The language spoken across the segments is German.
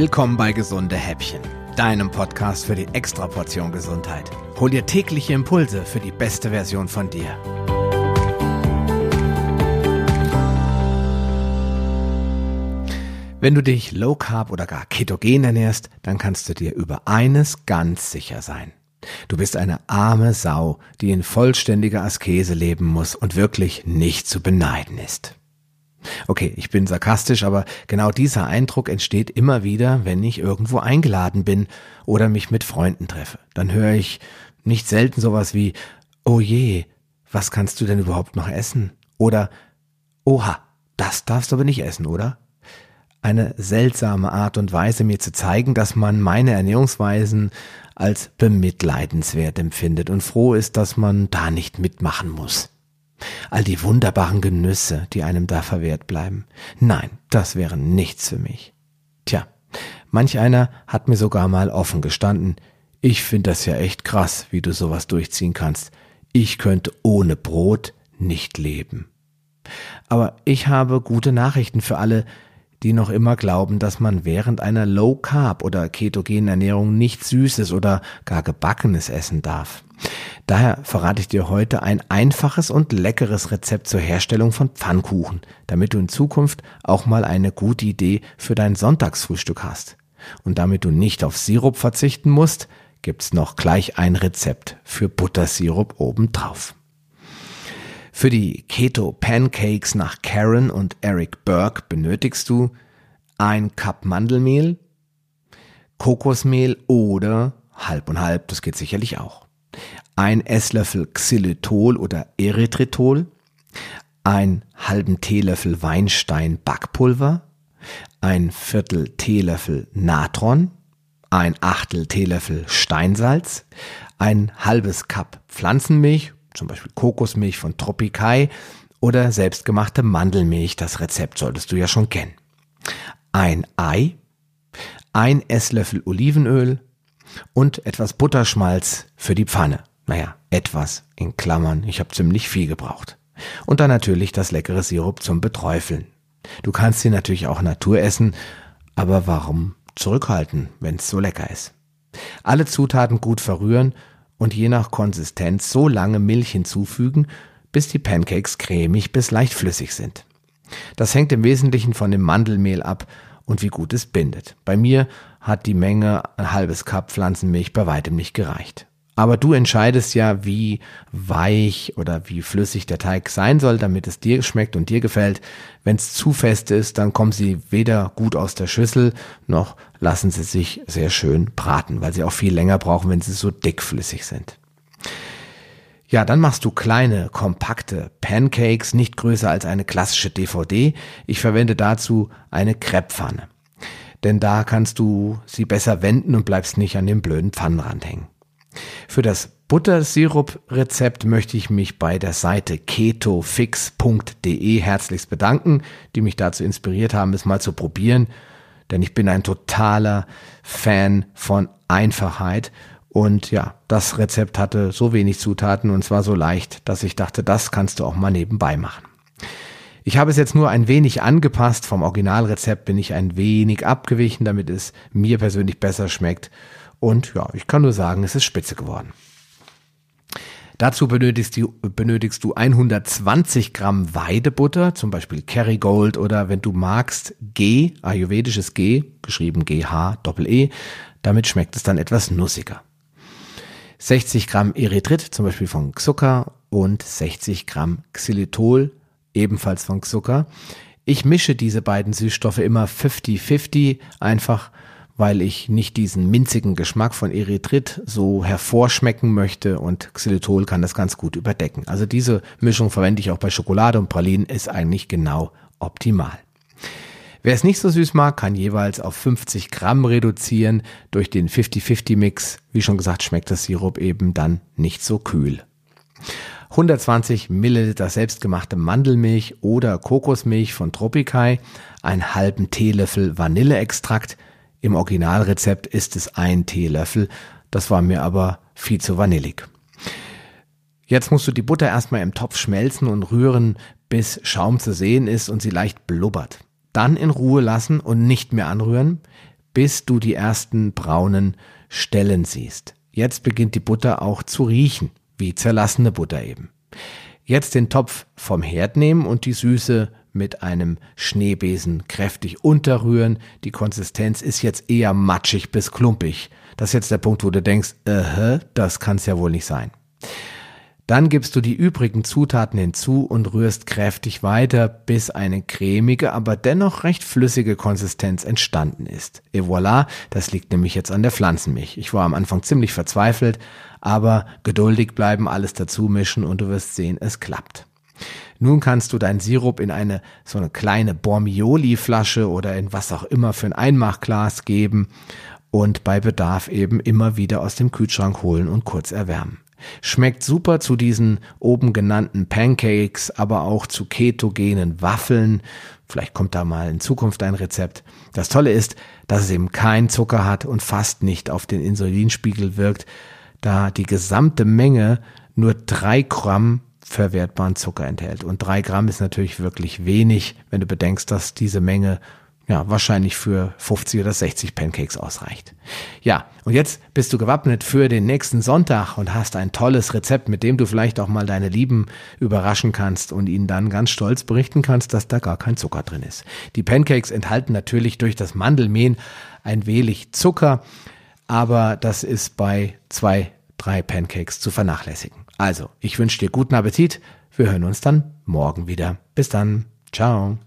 Willkommen bei Gesunde Häppchen, deinem Podcast für die Extraportion Gesundheit. Hol dir tägliche Impulse für die beste Version von dir. Wenn du dich low carb oder gar ketogen ernährst, dann kannst du dir über eines ganz sicher sein. Du bist eine arme Sau, die in vollständiger Askese leben muss und wirklich nicht zu beneiden ist. Okay, ich bin sarkastisch, aber genau dieser Eindruck entsteht immer wieder, wenn ich irgendwo eingeladen bin oder mich mit Freunden treffe. Dann höre ich nicht selten sowas wie, oh je, was kannst du denn überhaupt noch essen? Oder, oha, das darfst du aber nicht essen, oder? Eine seltsame Art und Weise, mir zu zeigen, dass man meine Ernährungsweisen als bemitleidenswert empfindet und froh ist, dass man da nicht mitmachen muss. All die wunderbaren Genüsse, die einem da verwehrt bleiben. Nein, das wäre nichts für mich. Tja, manch einer hat mir sogar mal offen gestanden, ich finde das ja echt krass, wie du sowas durchziehen kannst. Ich könnte ohne Brot nicht leben. Aber ich habe gute Nachrichten für alle, die noch immer glauben, dass man während einer Low Carb oder ketogenen Ernährung nichts Süßes oder gar Gebackenes essen darf. Daher verrate ich dir heute ein einfaches und leckeres Rezept zur Herstellung von Pfannkuchen, damit du in Zukunft auch mal eine gute Idee für dein Sonntagsfrühstück hast. Und damit du nicht auf Sirup verzichten musst, gibt's noch gleich ein Rezept für Buttersirup obendrauf. Für die Keto Pancakes nach Karen und Eric Burke benötigst du ein Cup Mandelmehl, Kokosmehl oder halb und halb, das geht sicherlich auch. Ein Esslöffel Xylitol oder Erythritol, ein halben Teelöffel Weinstein Backpulver, ein Viertel Teelöffel Natron, ein Achtel Teelöffel Steinsalz, ein halbes Cup Pflanzenmilch zum Beispiel Kokosmilch von Tropicai oder selbstgemachte Mandelmilch. Das Rezept solltest du ja schon kennen. Ein Ei, ein Esslöffel Olivenöl und etwas Butterschmalz für die Pfanne. Naja, etwas in Klammern. Ich habe ziemlich viel gebraucht. Und dann natürlich das leckere Sirup zum Beträufeln. Du kannst sie natürlich auch Natur essen, aber warum zurückhalten, wenn es so lecker ist? Alle Zutaten gut verrühren und je nach Konsistenz so lange Milch hinzufügen, bis die Pancakes cremig bis leicht flüssig sind. Das hängt im Wesentlichen von dem Mandelmehl ab und wie gut es bindet. Bei mir hat die Menge ein halbes Cup Pflanzenmilch bei weitem nicht gereicht. Aber du entscheidest ja, wie weich oder wie flüssig der Teig sein soll, damit es dir schmeckt und dir gefällt. Wenn es zu fest ist, dann kommen sie weder gut aus der Schüssel, noch lassen sie sich sehr schön braten, weil sie auch viel länger brauchen, wenn sie so dickflüssig sind. Ja, dann machst du kleine, kompakte Pancakes, nicht größer als eine klassische DVD. Ich verwende dazu eine Krepppfanne. Denn da kannst du sie besser wenden und bleibst nicht an dem blöden Pfannenrand hängen. Für das Buttersirup-Rezept möchte ich mich bei der Seite ketofix.de herzlichst bedanken, die mich dazu inspiriert haben, es mal zu probieren. Denn ich bin ein totaler Fan von Einfachheit. Und ja, das Rezept hatte so wenig Zutaten und zwar so leicht, dass ich dachte, das kannst du auch mal nebenbei machen. Ich habe es jetzt nur ein wenig angepasst. Vom Originalrezept bin ich ein wenig abgewichen, damit es mir persönlich besser schmeckt. Und ja, ich kann nur sagen, es ist spitze geworden. Dazu benötigst du, benötigst du 120 Gramm Weidebutter, zum Beispiel Kerrygold oder wenn du magst G, ayurvedisches G, geschrieben GH, Doppel-E. Damit schmeckt es dann etwas nussiger. 60 Gramm Erythrit, zum Beispiel von Zucker und 60 Gramm Xylitol, ebenfalls von Zucker. Ich mische diese beiden Süßstoffe immer 50-50, einfach weil ich nicht diesen minzigen Geschmack von Erythrit so hervorschmecken möchte und Xylitol kann das ganz gut überdecken. Also diese Mischung verwende ich auch bei Schokolade und Pralinen, ist eigentlich genau optimal. Wer es nicht so süß mag, kann jeweils auf 50 Gramm reduzieren. Durch den 50-50-Mix, wie schon gesagt, schmeckt das Sirup eben dann nicht so kühl. 120 Milliliter selbstgemachte Mandelmilch oder Kokosmilch von Tropicai, einen halben Teelöffel Vanilleextrakt, im Originalrezept ist es ein Teelöffel. Das war mir aber viel zu vanillig. Jetzt musst du die Butter erstmal im Topf schmelzen und rühren, bis Schaum zu sehen ist und sie leicht blubbert. Dann in Ruhe lassen und nicht mehr anrühren, bis du die ersten braunen Stellen siehst. Jetzt beginnt die Butter auch zu riechen, wie zerlassene Butter eben. Jetzt den Topf vom Herd nehmen und die Süße mit einem Schneebesen kräftig unterrühren. Die Konsistenz ist jetzt eher matschig bis klumpig. Das ist jetzt der Punkt, wo du denkst, äh, das kann's ja wohl nicht sein. Dann gibst du die übrigen Zutaten hinzu und rührst kräftig weiter, bis eine cremige, aber dennoch recht flüssige Konsistenz entstanden ist. Et voilà, das liegt nämlich jetzt an der Pflanzenmilch. Ich war am Anfang ziemlich verzweifelt, aber geduldig bleiben, alles dazu mischen und du wirst sehen, es klappt. Nun kannst du deinen Sirup in eine so eine kleine Bormioli-Flasche oder in was auch immer für ein Einmachglas geben und bei Bedarf eben immer wieder aus dem Kühlschrank holen und kurz erwärmen. Schmeckt super zu diesen oben genannten Pancakes, aber auch zu ketogenen Waffeln. Vielleicht kommt da mal in Zukunft ein Rezept. Das Tolle ist, dass es eben keinen Zucker hat und fast nicht auf den Insulinspiegel wirkt, da die gesamte Menge nur drei Gramm verwertbaren Zucker enthält. Und drei Gramm ist natürlich wirklich wenig, wenn du bedenkst, dass diese Menge ja, wahrscheinlich für 50 oder 60 Pancakes ausreicht. Ja, und jetzt bist du gewappnet für den nächsten Sonntag und hast ein tolles Rezept, mit dem du vielleicht auch mal deine Lieben überraschen kannst und ihnen dann ganz stolz berichten kannst, dass da gar kein Zucker drin ist. Die Pancakes enthalten natürlich durch das Mandelmehl ein wenig Zucker, aber das ist bei zwei, drei Pancakes zu vernachlässigen. Also, ich wünsche dir guten Appetit. Wir hören uns dann morgen wieder. Bis dann. Ciao.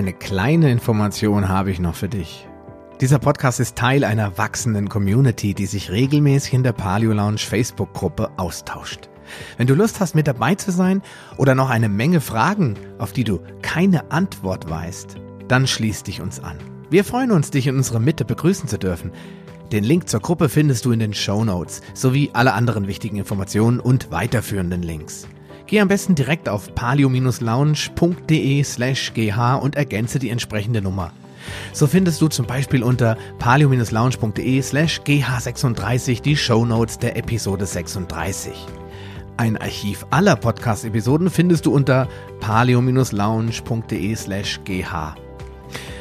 Eine kleine Information habe ich noch für dich. Dieser Podcast ist Teil einer wachsenden Community, die sich regelmäßig in der Paleo Lounge Facebook-Gruppe austauscht. Wenn du Lust hast, mit dabei zu sein oder noch eine Menge Fragen, auf die du keine Antwort weißt, dann schließ dich uns an. Wir freuen uns, dich in unserer Mitte begrüßen zu dürfen. Den Link zur Gruppe findest du in den Show Notes sowie alle anderen wichtigen Informationen und weiterführenden Links. Geh am besten direkt auf palio-lounge.de slash gh und ergänze die entsprechende Nummer. So findest du zum Beispiel unter palio-lounge.de slash gh36 die Show Notes der Episode 36. Ein Archiv aller Podcast-Episoden findest du unter palio-lounge.de slash gh.